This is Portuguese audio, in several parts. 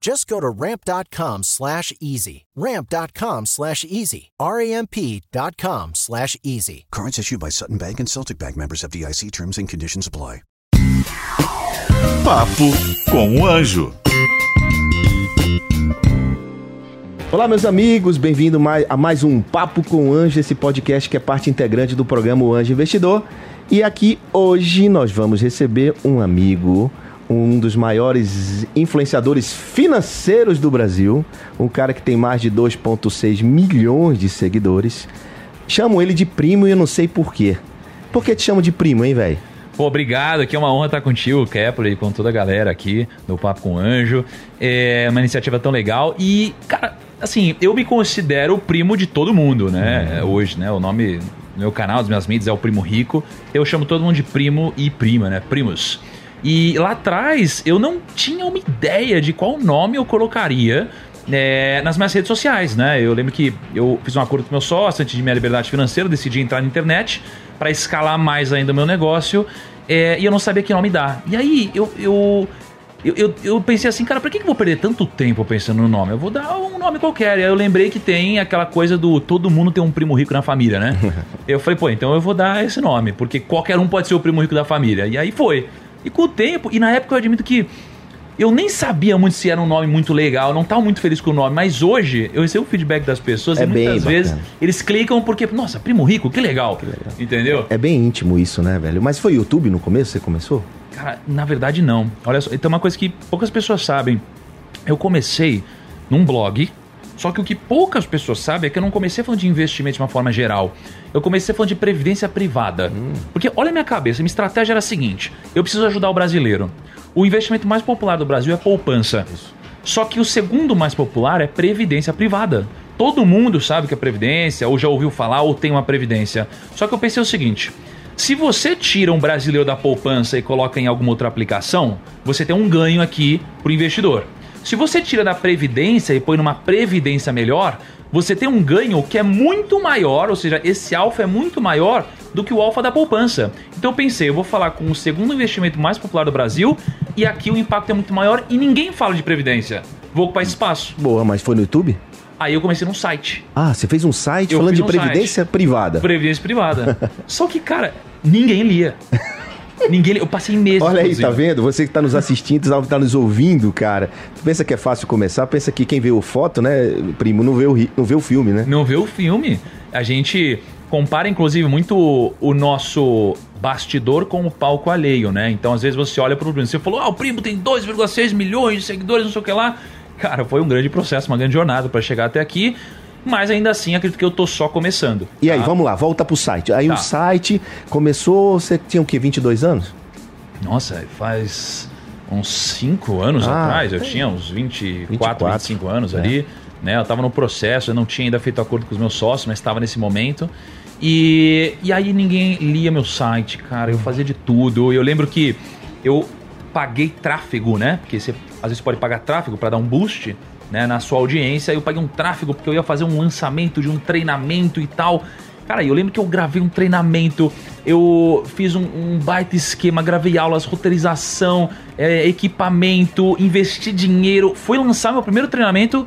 Just go to ramp.com slash easy. Ramp.com slash easy. R-A-M-P.com slash easy. Cards issued by Sutton Bank and Celtic Bank members of DIC terms and conditions apply. Papo com o Anjo. Olá, meus amigos, bem-vindo a mais um Papo com o Anjo, esse podcast que é parte integrante do programa O Anjo Investidor. E aqui hoje nós vamos receber um amigo, um dos maiores influenciadores financeiros do Brasil, um cara que tem mais de 2,6 milhões de seguidores. Chamo ele de primo e eu não sei porquê. Por que te chamo de primo, hein, velho? Pô, obrigado. Aqui é uma honra estar contigo, Kepler, e com toda a galera aqui do Papo com o Anjo. É uma iniciativa tão legal. E, cara, assim, eu me considero o primo de todo mundo, né? Uhum. Hoje, né? O nome do meu canal, das minhas mídias é o Primo Rico. Eu chamo todo mundo de primo e prima, né? Primos. E lá atrás eu não tinha uma ideia de qual nome eu colocaria é, nas minhas redes sociais, né? Eu lembro que eu fiz um acordo com meu sócio antes de minha liberdade financeira, decidi entrar na internet para escalar mais ainda o meu negócio é, e eu não sabia que nome dar. E aí eu, eu eu, eu, eu, pensei assim, cara, que, que eu vou perder tanto tempo pensando no nome? Eu vou dar um nome qualquer. E aí eu lembrei que tem aquela coisa do todo mundo tem um primo rico na família, né? eu falei, pô, então eu vou dar esse nome, porque qualquer um pode ser o primo rico da família. E aí foi. E com o tempo, e na época eu admito que eu nem sabia muito se era um nome muito legal, não estava muito feliz com o nome, mas hoje eu recebo feedback das pessoas é e muitas vezes eles clicam porque, nossa, primo rico, que legal. Que legal. Entendeu? É, é bem íntimo isso, né, velho? Mas foi YouTube no começo? Você começou? Cara, na verdade não. Olha só, tem uma coisa que poucas pessoas sabem. Eu comecei num blog, só que o que poucas pessoas sabem é que eu não comecei falando de investimento de uma forma geral. Eu comecei falando de previdência privada. Hum. Porque olha a minha cabeça, minha estratégia era a seguinte: eu preciso ajudar o brasileiro. O investimento mais popular do Brasil é poupança. Isso. Só que o segundo mais popular é previdência privada. Todo mundo sabe que é previdência, ou já ouviu falar, ou tem uma previdência. Só que eu pensei o seguinte: se você tira um brasileiro da poupança e coloca em alguma outra aplicação, você tem um ganho aqui para o investidor. Se você tira da previdência e põe numa previdência melhor, você tem um ganho que é muito maior, ou seja, esse alfa é muito maior do que o alfa da poupança. Então eu pensei, eu vou falar com o segundo investimento mais popular do Brasil e aqui o impacto é muito maior e ninguém fala de previdência. Vou ocupar espaço. Boa, mas foi no YouTube? Aí eu comecei num site. Ah, você fez um site eu falando de um previdência site. privada. Previdência privada. Só que, cara, Ninguém lia. Ninguém, eu passei meses. Olha aí, tá vendo? Você que está nos assistindo, está nos ouvindo, cara. Tu pensa que é fácil começar? Pensa que quem vê o foto, né, primo, não vê o, não vê o filme, né? Não vê o filme. A gente compara, inclusive, muito o nosso bastidor com o palco alheio, né? Então, às vezes, você olha para o primo, você falou, ah, o primo tem 2,6 milhões de seguidores, não sei o que lá. Cara, foi um grande processo, uma grande jornada para chegar até aqui mas ainda assim acredito que eu tô só começando. E tá? aí, vamos lá, volta pro site. Aí tá. o site começou, você tinha o quê, 22 anos? Nossa, faz uns 5 anos ah, atrás, eu tinha uns 24, 24. 25 anos é. ali, né? Eu tava no processo, eu não tinha ainda feito acordo com os meus sócios, mas estava nesse momento. E, e aí ninguém lia meu site, cara, eu fazia de tudo. Eu lembro que eu paguei tráfego, né? Porque você às vezes pode pagar tráfego para dar um boost né, na sua audiência. Eu paguei um tráfego porque eu ia fazer um lançamento de um treinamento e tal. Cara, eu lembro que eu gravei um treinamento, eu fiz um, um baita esquema, gravei aulas, roteirização, é, equipamento, investi dinheiro. Fui lançar meu primeiro treinamento,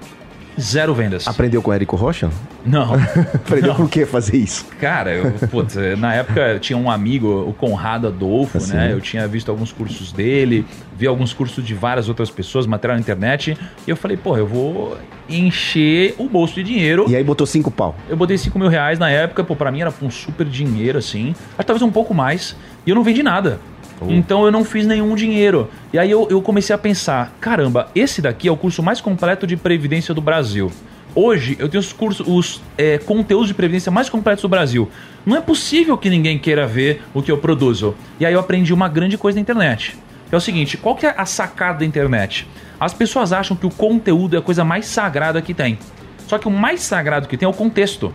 Zero vendas. Aprendeu com o Érico Rocha? Não. Aprendeu com o que fazer isso? Cara, eu, putz, na época tinha um amigo, o Conrado Adolfo, assim. né? Eu tinha visto alguns cursos dele, vi alguns cursos de várias outras pessoas, material na internet, e eu falei, pô, eu vou encher o bolso de dinheiro. E aí botou cinco pau? Eu botei cinco mil reais na época, pô, pra mim era um super dinheiro, assim. Acho talvez um pouco mais, e eu não vendi nada. Então eu não fiz nenhum dinheiro. E aí eu, eu comecei a pensar: caramba, esse daqui é o curso mais completo de previdência do Brasil. Hoje eu tenho os cursos, os é, conteúdos de previdência mais completos do Brasil. Não é possível que ninguém queira ver o que eu produzo. E aí eu aprendi uma grande coisa na internet. É o seguinte: qual que é a sacada da internet? As pessoas acham que o conteúdo é a coisa mais sagrada que tem. Só que o mais sagrado que tem é o contexto.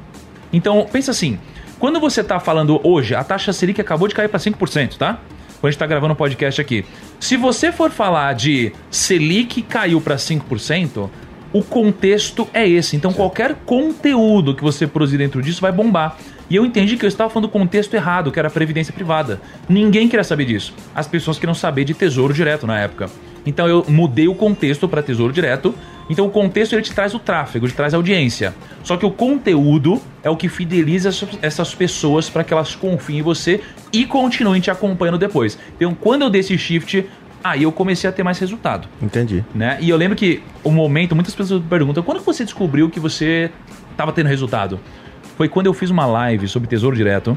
Então, pensa assim: quando você está falando hoje, a taxa Selic acabou de cair para 5%, tá? Quando a gente está gravando o um podcast aqui. Se você for falar de Selic caiu para 5%, o contexto é esse. Então, qualquer conteúdo que você produzir dentro disso vai bombar. E eu entendi que eu estava falando do contexto errado, que era a previdência privada. Ninguém queria saber disso. As pessoas queriam saber de tesouro direto na época. Então eu mudei o contexto para tesouro direto. Então o contexto ele te traz o tráfego, ele te traz a audiência. Só que o conteúdo é o que fideliza essas pessoas para que elas confiem em você e continuem te acompanhando depois. Então quando eu dei esse shift, aí eu comecei a ter mais resultado. Entendi. Né? E eu lembro que o momento, muitas pessoas perguntam, quando você descobriu que você estava tendo resultado? Foi quando eu fiz uma live sobre Tesouro Direto.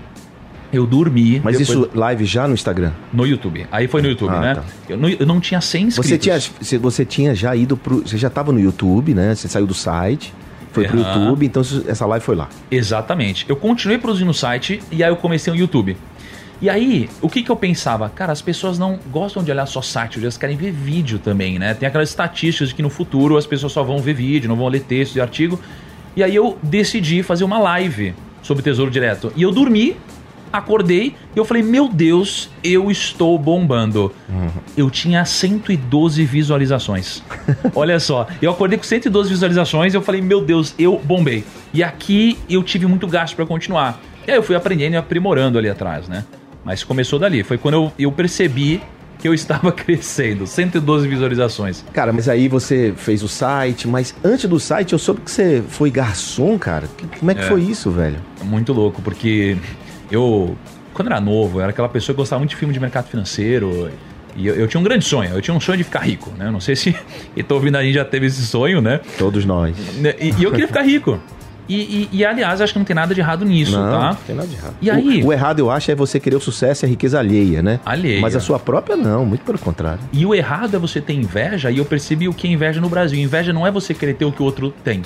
Eu dormi. Mas depois... isso live já no Instagram? No YouTube. Aí foi no YouTube, ah, né? Tá. Eu, não, eu, não, tinha 100 inscritos. Você tinha, você tinha já ido pro. Você já estava no YouTube, né? Você saiu do site. Foi pro YouTube, então essa live foi lá. Exatamente. Eu continuei produzindo no site e aí eu comecei no YouTube. E aí, o que, que eu pensava? Cara, as pessoas não gostam de olhar só site, elas querem ver vídeo também, né? Tem aquelas estatísticas de que no futuro as pessoas só vão ver vídeo, não vão ler texto e artigo. E aí eu decidi fazer uma live sobre Tesouro Direto. E eu dormi acordei e eu falei: Meu Deus, eu estou bombando. Uhum. Eu tinha 112 visualizações. Olha só, eu acordei com 112 visualizações e eu falei: Meu Deus, eu bombei. E aqui eu tive muito gasto para continuar. E aí eu fui aprendendo e aprimorando ali atrás, né? Mas começou dali. Foi quando eu, eu percebi que eu estava crescendo. 112 visualizações. Cara, mas aí você fez o site, mas antes do site eu soube que você foi garçom, cara. Como é que é, foi isso, velho? Muito louco, porque eu, quando era novo, eu era aquela pessoa que gostava muito de filme de mercado financeiro. E eu, eu, tinha um grande sonho, eu tinha um sonho de ficar rico, né? Não sei se e tô ouvindo a gente já teve esse sonho, né? Todos nós. E, e eu queria ficar rico. E, e, e, aliás, acho que não tem nada de errado nisso, não, tá? Não, tem nada de errado. E aí, o, o, errado, eu acho, é você querer o sucesso e a riqueza alheia, né? Alheia. Mas a sua própria não, muito pelo contrário. E o errado é você ter inveja, e eu percebi o que é inveja no Brasil. Inveja não é você querer ter o que o outro tem.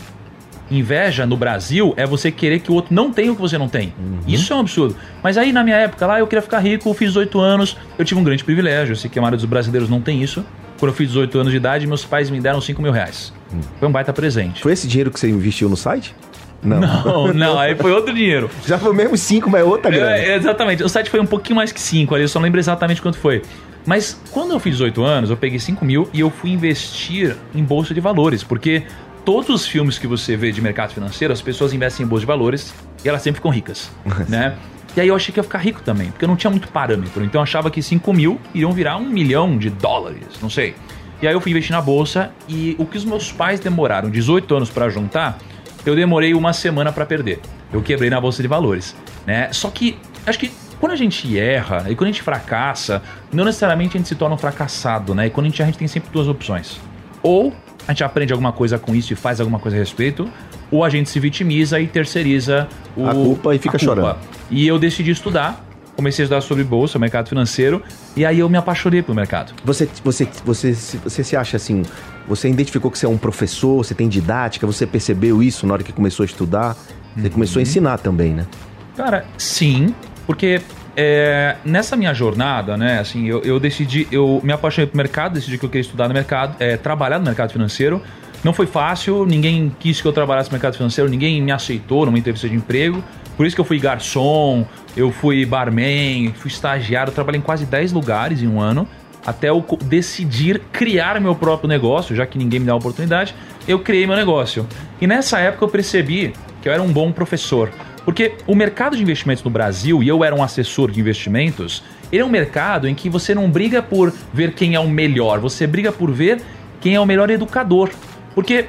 Inveja no Brasil é você querer que o outro não tenha o que você não tem. Uhum. Isso é um absurdo. Mas aí na minha época lá eu queria ficar rico, eu fiz 18 anos, eu tive um grande privilégio. Eu sei que a maioria dos brasileiros não tem isso. Quando eu fiz 18 anos de idade, meus pais me deram 5 mil reais. Uhum. Foi um baita presente. Foi esse dinheiro que você investiu no site? Não. Não, não, aí foi outro dinheiro. Já foi mesmo 5, mas é outra grana. É, exatamente. O site foi um pouquinho mais que 5 ali, eu só não lembro exatamente quanto foi. Mas quando eu fiz 18 anos, eu peguei 5 mil e eu fui investir em bolsa de valores, porque todos os filmes que você vê de mercado financeiro, as pessoas investem em bolsa de valores e elas sempre ficam ricas, né? E aí eu achei que ia ficar rico também, porque eu não tinha muito parâmetro. Então eu achava que 5 mil iriam virar um milhão de dólares, não sei. E aí eu fui investir na bolsa e o que os meus pais demoraram 18 anos para juntar, eu demorei uma semana para perder. Eu quebrei na bolsa de valores, né? Só que acho que quando a gente erra e quando a gente fracassa, não necessariamente a gente se torna um fracassado, né? E quando a gente erra, a gente tem sempre duas opções. Ou a gente aprende alguma coisa com isso e faz alguma coisa a respeito, ou a gente se vitimiza e terceiriza o, a culpa e fica culpa. chorando. E eu decidi estudar, comecei a estudar sobre bolsa, mercado financeiro, e aí eu me apaixonei pelo mercado. Você, você, você, você se acha assim, você identificou que você é um professor, você tem didática, você percebeu isso na hora que começou a estudar? Você uhum. começou a ensinar também, né? Cara, sim, porque é, nessa minha jornada, né, assim, eu, eu, decidi, eu me apaixonei pro mercado, decidi que eu queria estudar no mercado, é, trabalhar no mercado financeiro. Não foi fácil, ninguém quis que eu trabalhasse no mercado financeiro, ninguém me aceitou numa entrevista de emprego. Por isso que eu fui garçom, eu fui barman, fui estagiário, trabalhei em quase 10 lugares em um ano, até eu decidir criar meu próprio negócio, já que ninguém me dá a oportunidade, eu criei meu negócio. E nessa época eu percebi que eu era um bom professor. Porque o mercado de investimentos no Brasil, e eu era um assessor de investimentos, ele é um mercado em que você não briga por ver quem é o melhor, você briga por ver quem é o melhor educador. Porque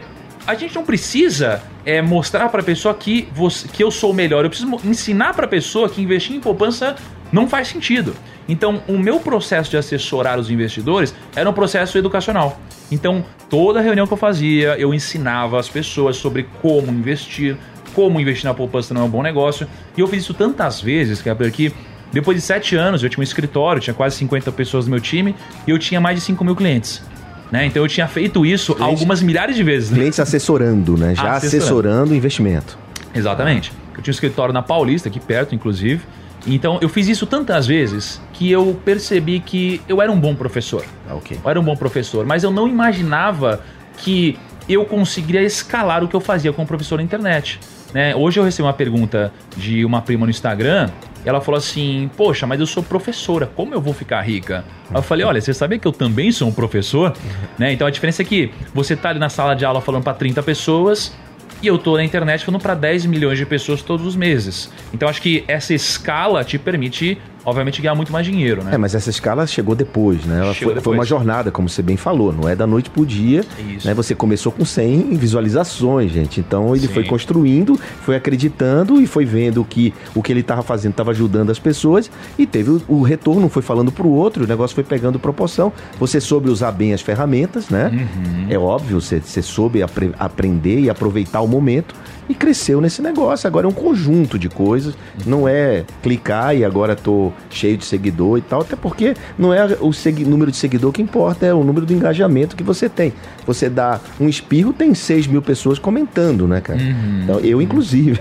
a gente não precisa é, mostrar para a pessoa que, você, que eu sou o melhor, eu preciso ensinar para a pessoa que investir em poupança não faz sentido. Então, o meu processo de assessorar os investidores era um processo educacional. Então, toda reunião que eu fazia, eu ensinava as pessoas sobre como investir, como investir na poupança não é um bom negócio. E eu fiz isso tantas vezes, que é porque Depois de sete anos, eu tinha um escritório, tinha quase 50 pessoas no meu time e eu tinha mais de 5 mil clientes. Né? Então eu tinha feito isso Cliente- algumas milhares de vezes. né? Clientes assessorando, né? Já Assessorando. assessorando o investimento. Exatamente. Eu tinha um escritório na Paulista, aqui perto, inclusive. Então eu fiz isso tantas vezes que eu percebi que eu era um bom professor. Ah, ok. Eu era um bom professor, mas eu não imaginava que eu conseguiria escalar o que eu fazia como professor na internet. Né? Hoje eu recebi uma pergunta de uma prima no Instagram. Ela falou assim: Poxa, mas eu sou professora, como eu vou ficar rica? Aí eu falei: Olha, você sabia que eu também sou um professor? né? Então a diferença é que você tá ali na sala de aula falando para 30 pessoas e eu tô na internet falando para 10 milhões de pessoas todos os meses. Então acho que essa escala te permite, obviamente, ganhar muito mais dinheiro, né? É, mas essa escala chegou depois, né? Ela Chegou foi, foi uma depois. jornada, como você bem falou, não é da noite pro dia. Isso. Né? Você começou com 100 visualizações, gente. Então ele Sim. foi construindo, foi acreditando e foi vendo que o que ele estava fazendo estava ajudando as pessoas e teve o, o retorno, foi falando pro outro, o negócio foi pegando proporção. Você soube usar bem as ferramentas, né? Uhum. É óbvio, você, você soube apre- aprender e aproveitar o momento e cresceu nesse negócio. Agora é um conjunto de coisas, não é clicar e agora tô cheio de seguidor e tal, até porque não é o número de seguidor que importa, é o número do engajamento que você tem. Você dá um espirro, tem 6 mil pessoas comentando, né, cara? Então, eu, inclusive.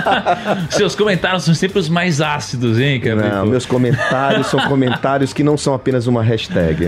Seus comentários são sempre os mais ácidos, hein, Cabrito? Não, meus comentários são comentários que não são apenas uma hashtag.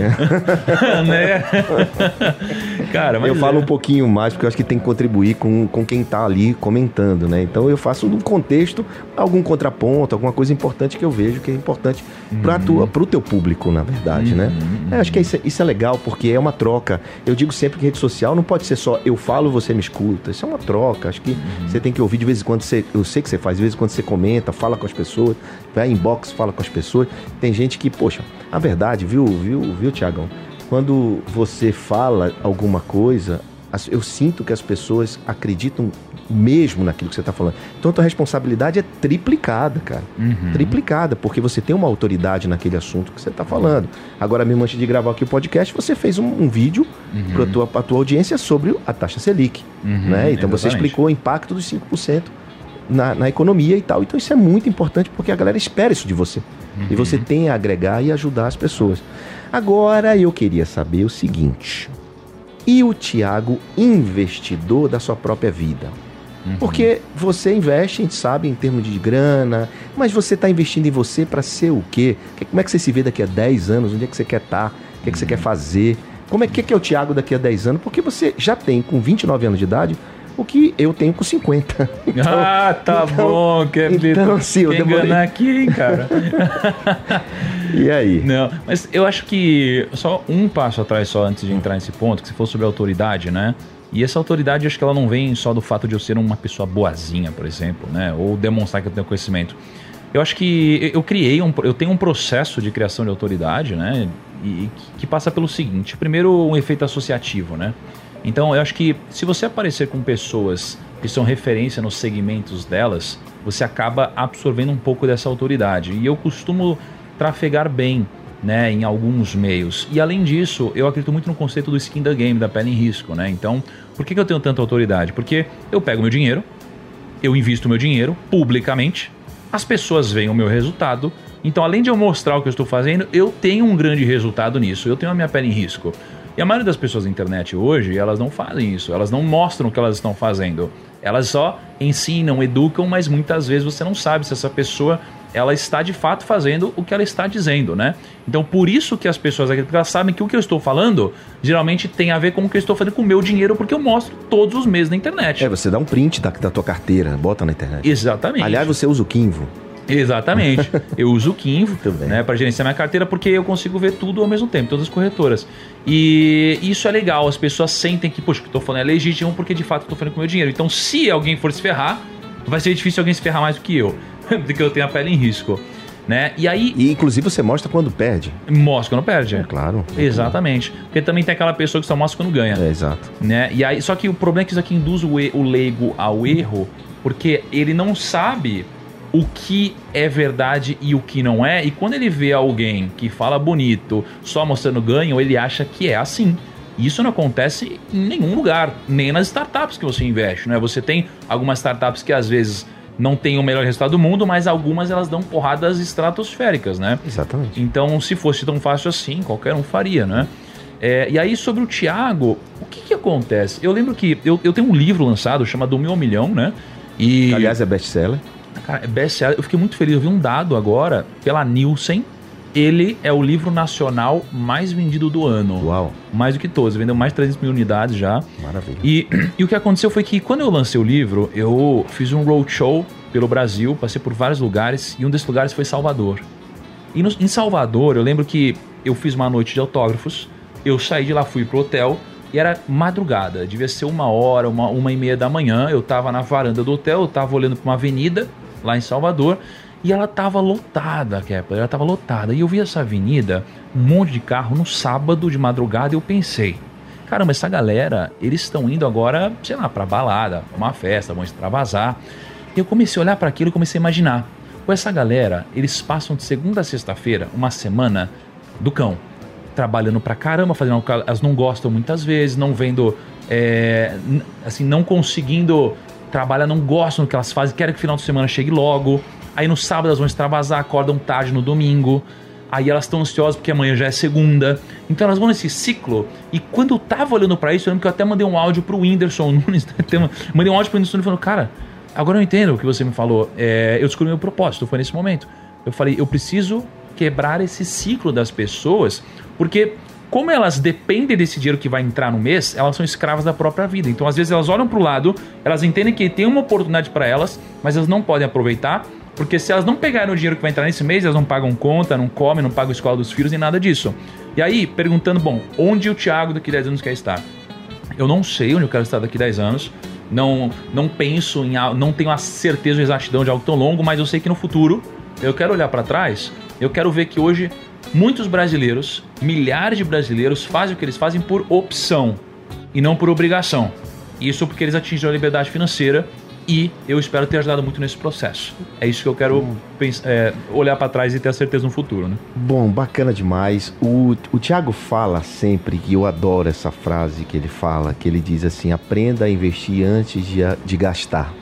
né? Cara, mas eu falo é. um pouquinho mais porque eu acho que tem que contribuir com, com quem tá ali comentando, né? Então eu faço num contexto algum contraponto, alguma coisa importante que eu vejo que é importante para tua, pro teu público, na verdade, né? É, acho que isso é, isso é legal porque é uma troca. Eu digo sempre que rede social não pode ser só eu falo, você me escuta. Isso é uma troca. Acho que você tem que ouvir de vez em quando. Você, eu sei que você faz, de vez em quando você comenta, fala com as pessoas, vai inbox, fala com as pessoas. Tem gente que, poxa, a verdade, viu, viu, viu, Tiagão? Quando você fala alguma coisa, eu sinto que as pessoas acreditam mesmo naquilo que você está falando. Então a tua responsabilidade é triplicada, cara. Uhum. Triplicada, porque você tem uma autoridade naquele assunto que você está falando. Agora mesmo, antes de gravar aqui o podcast, você fez um, um vídeo para a tua, pra tua audiência sobre a taxa Selic. Uhum, né? Então você exatamente. explicou o impacto dos 5% na, na economia e tal. Então isso é muito importante porque a galera espera isso de você. Uhum. E você tem a agregar e ajudar as pessoas. Agora eu queria saber o seguinte. E o Tiago, investidor da sua própria vida? Uhum. Porque você investe, a gente sabe, em termos de grana, mas você está investindo em você para ser o quê? Como é que você se vê daqui a 10 anos? Onde é que você quer estar? O que, é que você quer fazer? Como é que, que é o Tiago daqui a 10 anos? Porque você já tem, com 29 anos de idade, o que eu tenho com 50. ah, tá então- bom, Cabrito. então, sim, eu Quer demorei. enganar aqui, hein, cara? E aí? Não, mas eu acho que só um passo atrás, só antes de entrar nesse ponto, que você falou sobre autoridade, né? E essa autoridade, acho que ela não vem só do fato de eu ser uma pessoa boazinha, por exemplo, né? Ou demonstrar que eu tenho conhecimento. Eu acho que eu criei um, eu tenho um processo de criação de autoridade, né? E que passa pelo seguinte: primeiro, um efeito associativo, né? Então, eu acho que se você aparecer com pessoas que são referência nos segmentos delas, você acaba absorvendo um pouco dessa autoridade. E eu costumo trafegar bem, né, em alguns meios. E além disso, eu acredito muito no conceito do skin the game, da pele em risco, né? Então, por que eu tenho tanta autoridade? Porque eu pego meu dinheiro, eu invisto meu dinheiro publicamente, as pessoas veem o meu resultado. Então, além de eu mostrar o que eu estou fazendo, eu tenho um grande resultado nisso. Eu tenho a minha pele em risco. E a maioria das pessoas na internet hoje, elas não fazem isso. Elas não mostram o que elas estão fazendo. Elas só ensinam, educam, mas muitas vezes você não sabe se essa pessoa ela está de fato fazendo o que ela está dizendo, né? Então, por isso que as pessoas porque elas sabem que o que eu estou falando geralmente tem a ver com o que eu estou fazendo com o meu dinheiro, porque eu mostro todos os meses na internet. É, você dá um print da, da tua carteira, bota na internet. Exatamente. Aliás, você usa o Kinvo. Exatamente. Eu uso o Kinvo né, para gerenciar minha carteira porque eu consigo ver tudo ao mesmo tempo, todas as corretoras. E isso é legal, as pessoas sentem que, poxa, o que eu tô falando é legítimo porque de fato eu tô falando com o meu dinheiro. Então, se alguém for se ferrar, vai ser difícil alguém se ferrar mais do que eu, porque eu tenho a pele em risco. Né? E aí, E inclusive você mostra quando perde. mostra quando perde. É claro. Exatamente. Porque também tem aquela pessoa que só mostra quando ganha É, exato. né? E aí, só que o problema é que isso aqui induz o, e- o leigo ao erro, porque ele não sabe o que é verdade e o que não é, e quando ele vê alguém que fala bonito só mostrando ganho, ele acha que é assim. Isso não acontece em nenhum lugar, nem nas startups que você investe, né? Você tem algumas startups que às vezes não têm o melhor resultado do mundo, mas algumas elas dão porradas estratosféricas, né? Exatamente. Então, se fosse tão fácil assim, qualquer um faria, né? É, e aí, sobre o Thiago, o que, que acontece? Eu lembro que eu, eu tenho um livro lançado chamado Mil Milhão, né? E... Aliás, é best-seller. Cara, é best-seller. Eu fiquei muito feliz. Eu vi um dado agora pela Nielsen. Ele é o livro nacional mais vendido do ano. Uau. Mais do que todos. Vendeu mais de 300 mil unidades já. Maravilha. E, e o que aconteceu foi que quando eu lancei o livro, eu fiz um roadshow pelo Brasil, passei por vários lugares e um desses lugares foi Salvador. E no, em Salvador, eu lembro que eu fiz uma noite de autógrafos, eu saí de lá, fui pro hotel e era madrugada, devia ser uma hora, uma, uma e meia da manhã. Eu tava na varanda do hotel, eu tava olhando para uma avenida lá em Salvador e ela tava lotada, Kepler, ela tava lotada. E eu vi essa avenida, um monte de carro no sábado de madrugada e eu pensei, caramba, essa galera, eles estão indo agora, sei lá, pra balada, pra uma festa, vão extravasar. E eu comecei a olhar para aquilo e comecei a imaginar, com essa galera, eles passam de segunda a sexta-feira, uma semana do cão trabalhando pra caramba, fazendo elas não gostam muitas vezes, não vendo, é, assim, não conseguindo trabalhar, não gostam do que elas fazem, querem que o final de semana chegue logo. Aí no sábado elas vão extravasar, acordam tarde no domingo. Aí elas estão ansiosas porque amanhã já é segunda. Então elas vão nesse ciclo. E quando eu tava olhando para isso, eu lembro que eu até mandei um áudio pro Whindersson Nunes. Né, mandei um áudio pro Whindersson Nunes falando, cara, agora eu entendo o que você me falou. É, eu descobri meu propósito, foi nesse momento. Eu falei, eu preciso quebrar esse ciclo das pessoas porque como elas dependem desse dinheiro que vai entrar no mês, elas são escravas da própria vida. Então, às vezes, elas olham para o lado, elas entendem que tem uma oportunidade para elas, mas elas não podem aproveitar, porque se elas não pegarem o dinheiro que vai entrar nesse mês, elas não pagam conta, não comem, não pagam a escola dos filhos, nem nada disso. E aí, perguntando, bom, onde o Thiago daqui 10 anos quer estar? Eu não sei onde eu quero estar daqui 10 anos. Não, não penso em não tenho a certeza ou exatidão de algo tão longo, mas eu sei que no futuro eu quero olhar para trás, eu quero ver que hoje Muitos brasileiros, milhares de brasileiros, fazem o que eles fazem por opção e não por obrigação. Isso porque eles atingiram a liberdade financeira e eu espero ter ajudado muito nesse processo. É isso que eu quero pensar, é, olhar para trás e ter a certeza no futuro. Né? Bom, bacana demais. O, o Tiago fala sempre, e eu adoro essa frase que ele fala, que ele diz assim, aprenda a investir antes de, de gastar.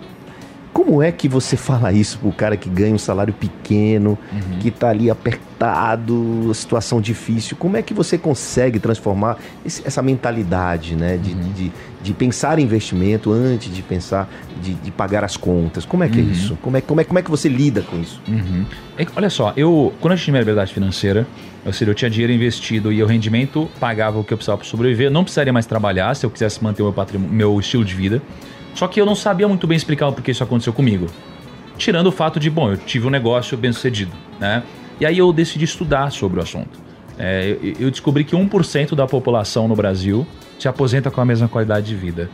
Como é que você fala isso pro cara que ganha um salário pequeno, uhum. que tá ali apertado, situação difícil? Como é que você consegue transformar esse, essa mentalidade, né? De, uhum. de, de, pensar em investimento antes de pensar, de, de pagar as contas? Como é que é uhum. é isso? Como é, como, é, como é que você lida com isso? Uhum. É, olha só, eu, quando eu tinha minha liberdade financeira, ou seja, eu tinha dinheiro investido e o rendimento pagava o que eu precisava para sobreviver, não precisaria mais trabalhar se eu quisesse manter o meu, meu estilo de vida. Só que eu não sabia muito bem explicar o porquê isso aconteceu comigo. Tirando o fato de, bom, eu tive um negócio bem sucedido, né? E aí eu decidi estudar sobre o assunto. É, eu descobri que 1% da população no Brasil se aposenta com a mesma qualidade de vida.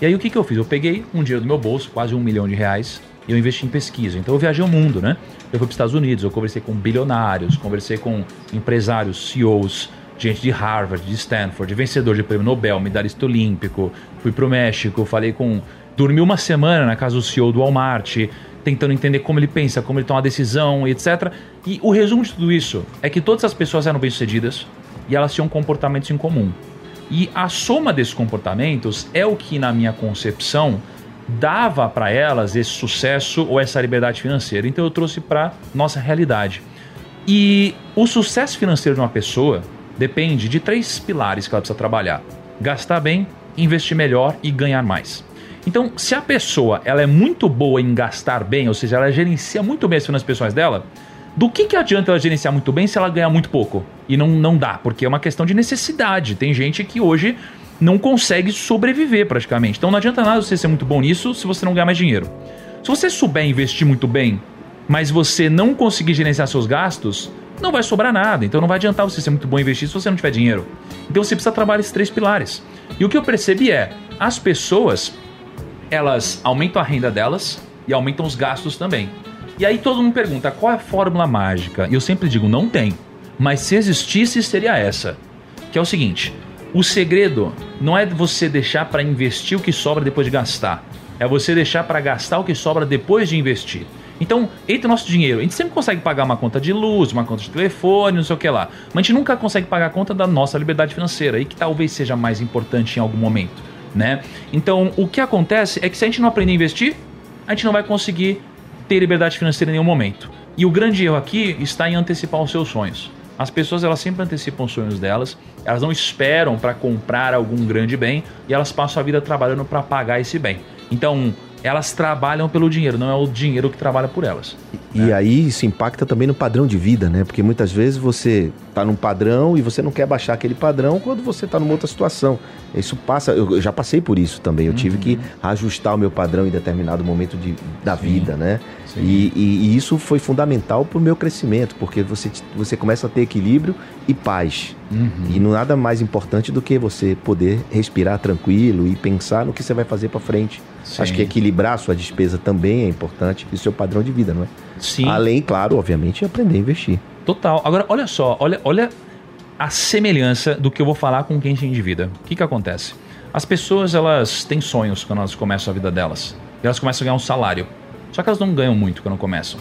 E aí o que, que eu fiz? Eu peguei um dinheiro do meu bolso, quase um milhão de reais, e eu investi em pesquisa. Então eu viajei o mundo, né? Eu fui para os Estados Unidos, eu conversei com bilionários, conversei com empresários, CEOs, gente de Harvard, de Stanford, vencedor de prêmio Nobel, medalhista olímpico. Fui para o México, falei com dormi uma semana na casa do CEO do Walmart, tentando entender como ele pensa, como ele toma uma decisão, etc. E o resumo de tudo isso é que todas as pessoas eram bem-sucedidas e elas tinham comportamentos em comum. E a soma desses comportamentos é o que, na minha concepção, dava para elas esse sucesso ou essa liberdade financeira. Então eu trouxe para nossa realidade. E o sucesso financeiro de uma pessoa depende de três pilares que ela precisa trabalhar: gastar bem, investir melhor e ganhar mais. Então, se a pessoa ela é muito boa em gastar bem, ou seja, ela gerencia muito bem as finanças pessoais dela, do que, que adianta ela gerenciar muito bem se ela ganhar muito pouco? E não, não dá, porque é uma questão de necessidade. Tem gente que hoje não consegue sobreviver praticamente. Então não adianta nada você ser muito bom nisso se você não ganhar mais dinheiro. Se você souber investir muito bem, mas você não conseguir gerenciar seus gastos, não vai sobrar nada. Então não vai adiantar você ser muito bom investir se você não tiver dinheiro. Então você precisa trabalhar esses três pilares. E o que eu percebi é, as pessoas elas aumentam a renda delas e aumentam os gastos também. E aí todo mundo pergunta qual é a fórmula mágica? E eu sempre digo, não tem. Mas se existisse, seria essa. Que é o seguinte: o segredo não é você deixar para investir o que sobra depois de gastar. É você deixar para gastar o que sobra depois de investir. Então, entre o nosso dinheiro, a gente sempre consegue pagar uma conta de luz, uma conta de telefone, não sei o que lá. Mas a gente nunca consegue pagar a conta da nossa liberdade financeira, e que talvez seja mais importante em algum momento né? Então, o que acontece é que se a gente não aprender a investir, a gente não vai conseguir ter liberdade financeira em nenhum momento. E o grande erro aqui está em antecipar os seus sonhos. As pessoas elas sempre antecipam os sonhos delas, elas não esperam para comprar algum grande bem e elas passam a vida trabalhando para pagar esse bem. Então, elas trabalham pelo dinheiro, não é o dinheiro que trabalha por elas. E né? aí isso impacta também no padrão de vida, né? Porque muitas vezes você está num padrão e você não quer baixar aquele padrão quando você está numa outra situação. Isso passa, eu já passei por isso também. Eu uhum. tive que ajustar o meu padrão em determinado momento de, da Sim. vida, né? E, e, e, isso foi fundamental para o meu crescimento, porque você, você começa a ter equilíbrio e paz. Uhum. E não nada mais importante do que você poder respirar tranquilo e pensar no que você vai fazer para frente. Sim. Acho que equilibrar a sua despesa também é importante e seu padrão de vida, não é? Sim. Além, claro, obviamente, de aprender a investir. Total. Agora, olha só, olha, olha a semelhança do que eu vou falar com quem se endivida. O que, que acontece? As pessoas, elas têm sonhos quando elas começam a vida delas. E elas começam a ganhar um salário. Só que elas não ganham muito quando começam.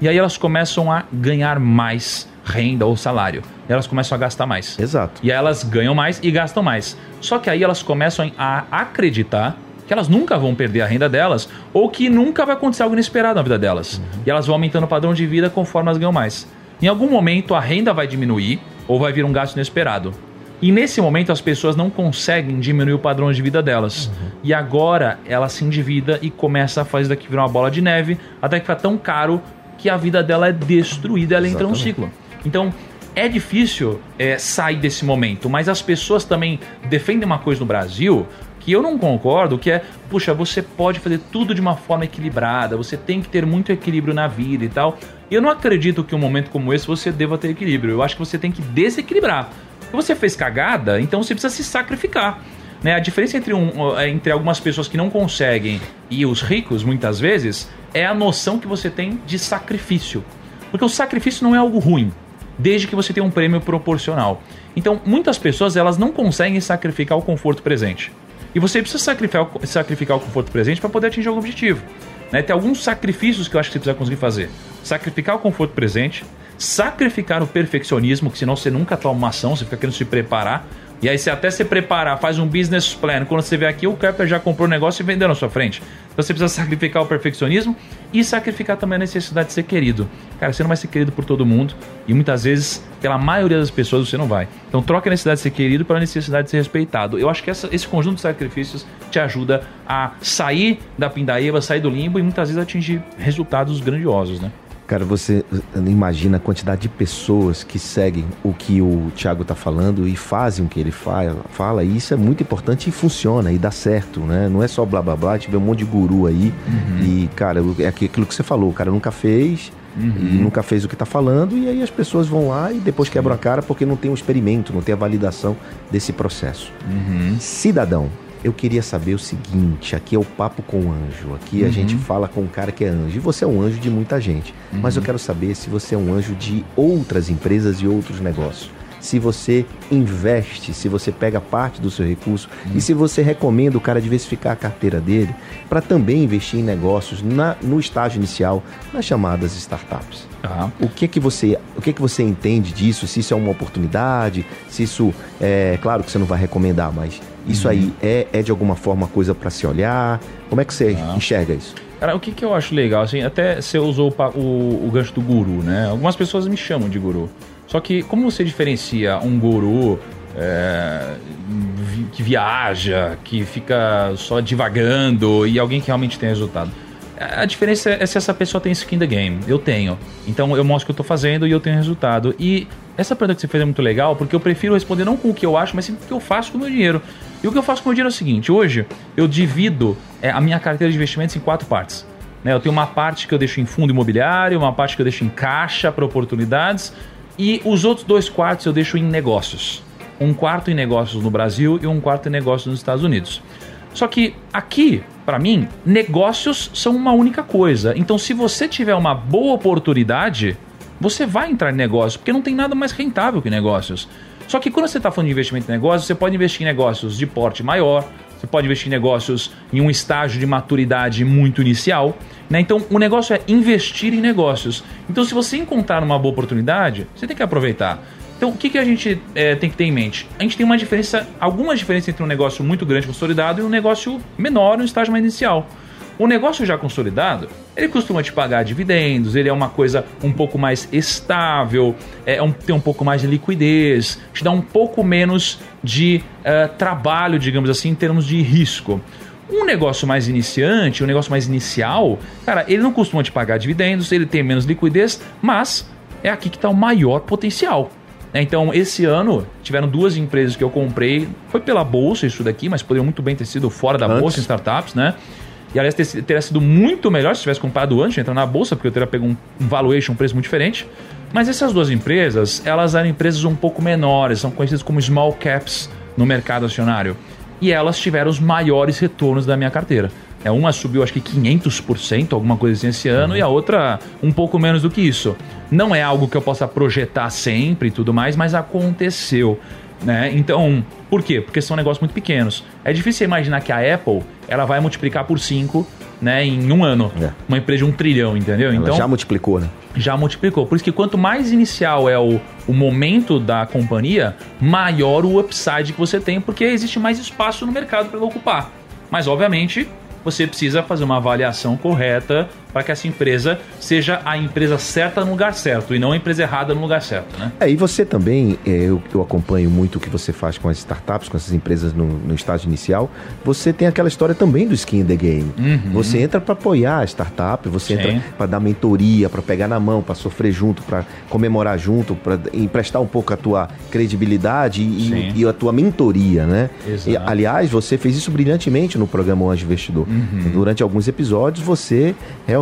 E aí elas começam a ganhar mais renda ou salário. E elas começam a gastar mais. Exato. E aí elas ganham mais e gastam mais. Só que aí elas começam a acreditar que elas nunca vão perder a renda delas ou que nunca vai acontecer algo inesperado na vida delas. Uhum. E elas vão aumentando o padrão de vida conforme elas ganham mais. Em algum momento a renda vai diminuir ou vai vir um gasto inesperado. E nesse momento as pessoas não conseguem diminuir o padrão de vida delas. Uhum. E agora ela se endivida e começa a fazer daqui virar uma bola de neve, até que fica tão caro que a vida dela é destruída, ela Exatamente. entra num ciclo. Então, é difícil é, sair desse momento, mas as pessoas também defendem uma coisa no Brasil que eu não concordo, que é, puxa, você pode fazer tudo de uma forma equilibrada, você tem que ter muito equilíbrio na vida e tal. Eu não acredito que um momento como esse você deva ter equilíbrio. Eu acho que você tem que desequilibrar. Se você fez cagada, então você precisa se sacrificar. Né? A diferença entre, um, é, entre algumas pessoas que não conseguem e os ricos, muitas vezes, é a noção que você tem de sacrifício. Porque o sacrifício não é algo ruim, desde que você tenha um prêmio proporcional. Então, muitas pessoas elas não conseguem sacrificar o conforto presente. E você precisa sacrificar, sacrificar o conforto presente para poder atingir algum objetivo. Né? Tem alguns sacrifícios que eu acho que você precisa conseguir fazer. Sacrificar o conforto presente, sacrificar o perfeccionismo, que senão você nunca toma uma ação, você fica querendo se preparar. E aí você até se preparar, faz um business plan. Quando você vê aqui, o Kepler já comprou o negócio e vendeu na sua frente. Então você precisa sacrificar o perfeccionismo e sacrificar também a necessidade de ser querido. Cara, você não vai ser querido por todo mundo e muitas vezes, pela maioria das pessoas, você não vai. Então troca a necessidade de ser querido pela necessidade de ser respeitado. Eu acho que essa, esse conjunto de sacrifícios te ajuda a sair da pindaíba, sair do limbo e muitas vezes atingir resultados grandiosos, né? Cara, você imagina a quantidade de pessoas que seguem o que o Thiago está falando e fazem o que ele fala, fala, e isso é muito importante e funciona e dá certo, né? Não é só blá blá blá, tiver um monte de guru aí uhum. e, cara, é aquilo que você falou, o cara nunca fez, Uhum. nunca fez o que está falando, e aí as pessoas vão lá e depois quebram a cara porque não tem um experimento, não tem a validação desse processo. Uhum. Cidadão, eu queria saber o seguinte: aqui é o Papo com o Anjo. Aqui uhum. a gente fala com um cara que é anjo. E você é um anjo de muita gente. Uhum. Mas eu uhum. quero saber se você é um anjo de outras empresas e outros negócios. Se você investe, se você pega parte do seu recurso uhum. e se você recomenda o cara diversificar a carteira dele para também investir em negócios na, no estágio inicial, nas chamadas startups. O que que você, o que que você entende disso? Se isso é uma oportunidade, se isso é claro que você não vai recomendar, mas isso uhum. aí é, é de alguma forma coisa para se olhar? Como é que você ah. enxerga isso? Cara, o que, que eu acho legal, assim, até você usou o, o, o gancho do guru, né? Algumas pessoas me chamam de guru. Só que como você diferencia um guru é, que viaja, que fica só divagando e alguém que realmente tem resultado? A diferença é se essa pessoa tem skin the game. Eu tenho. Então eu mostro o que eu estou fazendo e eu tenho resultado. E essa pergunta que você fez é muito legal, porque eu prefiro responder não com o que eu acho, mas sim com o que eu faço com o meu dinheiro. E o que eu faço com o meu dinheiro é o seguinte: hoje eu divido é, a minha carteira de investimentos em quatro partes. Né? Eu tenho uma parte que eu deixo em fundo imobiliário, uma parte que eu deixo em caixa para oportunidades, e os outros dois quartos eu deixo em negócios. Um quarto em negócios no Brasil e um quarto em negócios nos Estados Unidos. Só que aqui, para mim, negócios são uma única coisa. Então, se você tiver uma boa oportunidade, você vai entrar em negócios, porque não tem nada mais rentável que negócios. Só que quando você está falando de investimento em negócios, você pode investir em negócios de porte maior, você pode investir em negócios em um estágio de maturidade muito inicial. Né? Então, o negócio é investir em negócios. Então, se você encontrar uma boa oportunidade, você tem que aproveitar. Então, o que, que a gente é, tem que ter em mente? A gente tem uma diferença, alguma diferença entre um negócio muito grande consolidado e um negócio menor no estágio mais inicial. O negócio já consolidado, ele costuma te pagar dividendos, ele é uma coisa um pouco mais estável, é um, tem um pouco mais de liquidez, te dá um pouco menos de uh, trabalho, digamos assim, em termos de risco. Um negócio mais iniciante, um negócio mais inicial, cara, ele não costuma te pagar dividendos, ele tem menos liquidez, mas é aqui que está o maior potencial. Né? Então, esse ano, tiveram duas empresas que eu comprei. Foi pela bolsa isso daqui, mas poderia muito bem ter sido fora da Antes. bolsa em startups, né? E aliás, ter- teria sido muito melhor se tivesse comprado antes de entrar na bolsa, porque eu teria pego um valuation, um preço muito diferente. Mas essas duas empresas, elas eram empresas um pouco menores, são conhecidas como small caps no mercado acionário. E elas tiveram os maiores retornos da minha carteira. É, uma subiu acho que 500%, alguma coisa assim esse ano, e a outra um pouco menos do que isso. Não é algo que eu possa projetar sempre e tudo mais, mas aconteceu. Né? Então, por quê? Porque são negócios muito pequenos. É difícil imaginar que a Apple ela vai multiplicar por 5 né, em um ano. É. Uma empresa de um trilhão, entendeu? Ela então, já multiplicou, né? já multiplicou. Por isso que quanto mais inicial é o, o momento da companhia, maior o upside que você tem, porque existe mais espaço no mercado para ocupar. Mas, obviamente, você precisa fazer uma avaliação correta para que essa empresa seja a empresa certa no lugar certo e não a empresa errada no lugar certo, né? É, e você também, é, eu, eu acompanho muito o que você faz com as startups, com essas empresas no, no estágio inicial. Você tem aquela história também do skin in the game. Você entra para apoiar a startup, você Sim. entra para dar mentoria, para pegar na mão, para sofrer junto, para comemorar junto, para emprestar um pouco a tua credibilidade e, e a tua mentoria, né? E, aliás, você fez isso brilhantemente no programa Anjo Investidor. Durante alguns episódios, você realmente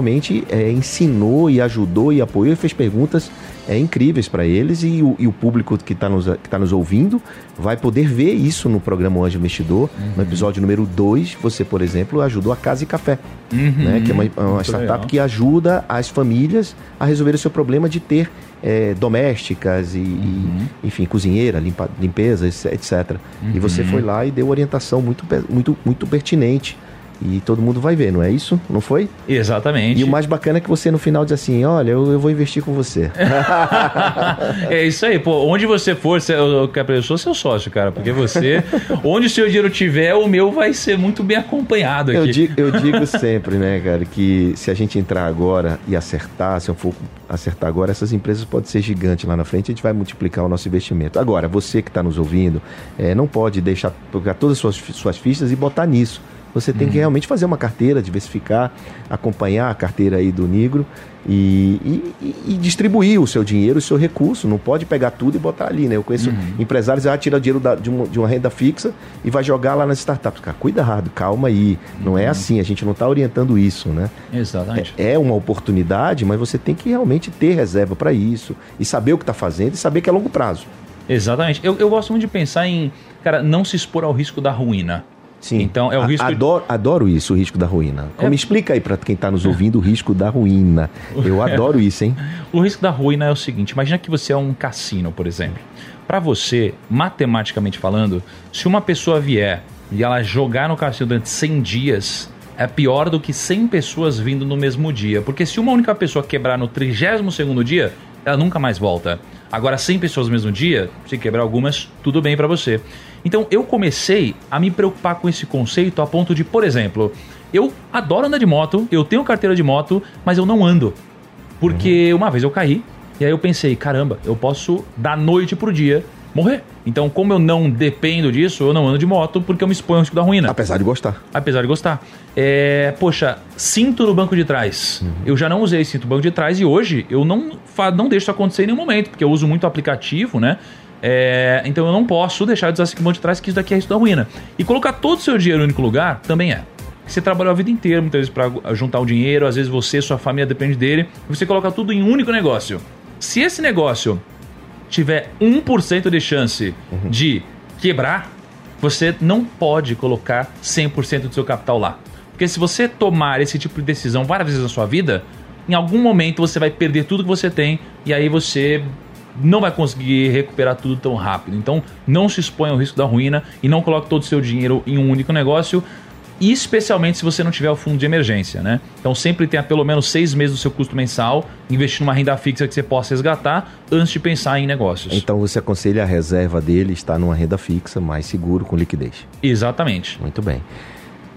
é, ensinou e ajudou e apoiou e fez perguntas é, incríveis para eles e o, e o público que está nos, que tá nos ouvindo vai poder ver isso no programa Anjo Investidor. No episódio número 2, você, por exemplo, ajudou a Casa e Café, né? que é uma, uma Muito startup legal. que ajuda as famílias a resolver o seu problema de ter é, domésticas e, e, enfim, cozinheira, limpa, limpeza, etc. E você foi lá e deu orientação muito, muito, muito pertinente. E todo mundo vai ver, não é isso? Não foi? Exatamente. E o mais bacana é que você no final diz assim: olha, eu, eu vou investir com você. é isso aí, pô. Onde você for, eu, sou seu sócio, cara. Porque você, onde o seu dinheiro tiver, o meu vai ser muito bem acompanhado aqui. Eu digo, eu digo sempre, né, cara, que se a gente entrar agora e acertar, se eu for acertar agora, essas empresas podem ser gigantes lá na frente, a gente vai multiplicar o nosso investimento. Agora, você que está nos ouvindo, eh, não pode deixar todas as suas, suas fichas e botar nisso. Você tem que realmente fazer uma carteira, diversificar, acompanhar a carteira aí do Negro e, e- e- distribuir o seu dinheiro, o seu recurso. Não pode pegar tudo e botar ali, né? Eu conheço empresários que ah, tira o dinheiro da- de, uma, de uma renda fixa e vai jogar lá nas startups. Cara, cuidado, calma aí. Não é assim, a gente não está orientando isso, né? Exatamente. É, é uma oportunidade, mas você tem que realmente ter reserva para isso e saber o que está fazendo e saber que é longo prazo. Exatamente. Eu, eu gosto muito de pensar em, cara, não se expor ao risco da ruína. Sim. Então, é o risco- Adoro, adoro isso, o risco da ruína. É- Me explica aí para quem está nos ouvindo o risco da ruína. Eu adoro isso, hein? O risco da ruína é o seguinte: imagina que você é um cassino, por exemplo. Para você, matematicamente falando, se uma pessoa vier e ela jogar no cassino durante 100 dias, é pior do que 100 pessoas vindo no mesmo dia. Porque se uma única pessoa quebrar no 32 dia, ela nunca mais volta. Agora, 100 pessoas no mesmo dia, se quebrar algumas, tudo bem para você. Então, eu comecei a me preocupar com esse conceito a ponto de, por exemplo, eu adoro andar de moto, eu tenho carteira de moto, mas eu não ando. Porque uma vez eu caí, e aí eu pensei, caramba, eu posso da noite pro dia morrer. Então, como eu não dependo disso, eu não ando de moto porque eu me exponho ao risco da ruína. Apesar de gostar. Apesar de gostar. É, poxa, cinto no banco de trás. Eu já não usei cinto no banco de trás e hoje eu não, não deixo isso acontecer em nenhum momento, porque eu uso muito aplicativo, né? É, então eu não posso deixar de usar cinto no banco de trás, que isso daqui é risco da ruína. E colocar todo o seu dinheiro no único lugar também é. Você trabalhou a vida inteira, muitas vezes, para juntar o dinheiro, às vezes você, sua família depende dele, você coloca tudo em um único negócio. Se esse negócio tiver 1% de chance de quebrar, você não pode colocar 100% do seu capital lá. Porque se você tomar esse tipo de decisão várias vezes na sua vida, em algum momento você vai perder tudo que você tem e aí você não vai conseguir recuperar tudo tão rápido. Então, não se exponha ao risco da ruína e não coloque todo o seu dinheiro em um único negócio. E especialmente se você não tiver o fundo de emergência, né? Então sempre tenha pelo menos seis meses do seu custo mensal, investir numa renda fixa que você possa resgatar antes de pensar em negócios. Então você aconselha a reserva dele estar numa renda fixa, mais seguro, com liquidez. Exatamente. Muito bem.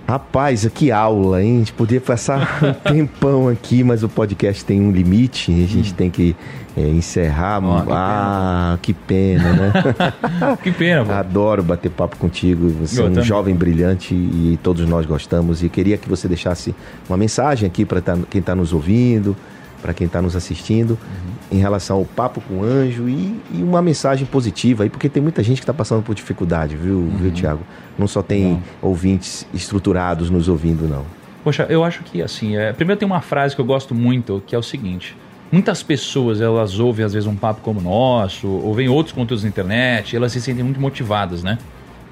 Rapaz, que aula, hein? A gente podia passar um tempão aqui, mas o podcast tem um limite. A gente hum. tem que é, encerrar. Oh, que ah, que pena, né? que pena, pô. Adoro bater papo contigo. Você é um também. jovem brilhante e todos nós gostamos. E queria que você deixasse uma mensagem aqui para tá, quem está nos ouvindo, para quem está nos assistindo, uhum. em relação ao papo com o anjo e, e, uma mensagem positiva aí, porque tem muita gente que está passando por dificuldade, viu, uhum. viu Tiago? Não só tem uhum. ouvintes estruturados nos ouvindo, não. Poxa, eu acho que assim, é, primeiro tem uma frase que eu gosto muito, que é o seguinte: muitas pessoas elas ouvem às vezes um papo como o nosso, ou veem outros conteúdos na internet, elas se sentem muito motivadas, né?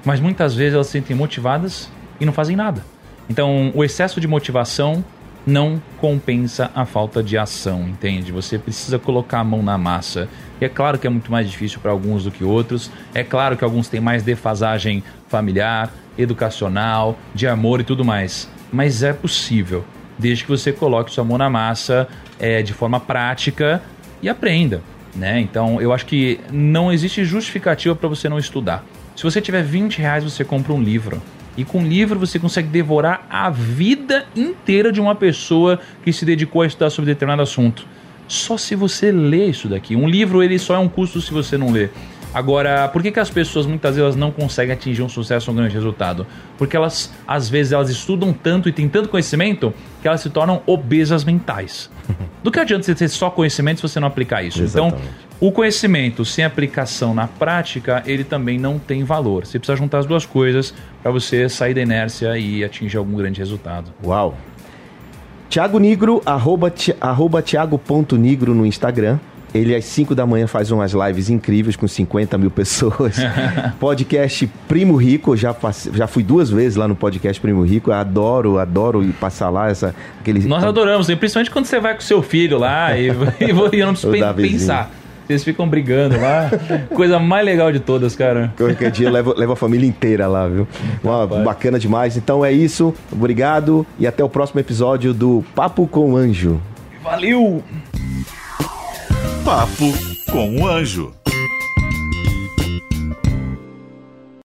Mas muitas vezes elas se sentem motivadas e não fazem nada. Então, o excesso de motivação não compensa a falta de ação, entende? Você precisa colocar a mão na massa. E é claro que é muito mais difícil para alguns do que outros. É claro que alguns têm mais defasagem familiar, educacional, de amor e tudo mais. Mas é possível, desde que você coloque sua mão na massa é, de forma prática e aprenda. Né? Então eu acho que não existe justificativa para você não estudar. Se você tiver 20 reais, você compra um livro. E com livro você consegue devorar a vida inteira de uma pessoa que se dedicou a estudar sobre determinado assunto. Só se você lê isso daqui. Um livro ele só é um custo se você não lê. Agora, por que, que as pessoas muitas vezes não conseguem atingir um sucesso um grande resultado? Porque elas, às vezes, elas estudam tanto e têm tanto conhecimento que elas se tornam obesas mentais. Do que adianta você ter só conhecimento se você não aplicar isso? Então, Exatamente. Então, o conhecimento sem aplicação na prática, ele também não tem valor. Você precisa juntar as duas coisas para você sair da inércia e atingir algum grande resultado. Uau! Tiago Nigro, arroba, arroba Tiago.nigro no Instagram. Ele às 5 da manhã faz umas lives incríveis com 50 mil pessoas. podcast Primo Rico, já, já fui duas vezes lá no podcast Primo Rico. adoro, adoro passar lá essa, aquele. Nós adoramos, principalmente quando você vai com seu filho lá e, e eu não preciso pensar. Vocês ficam brigando lá. Coisa mais legal de todas, cara. Qualquer dia leva, leva a família inteira lá, viu? Uma, bacana demais. Então é isso. Obrigado e até o próximo episódio do Papo com Anjo. Valeu! Papo com o Anjo.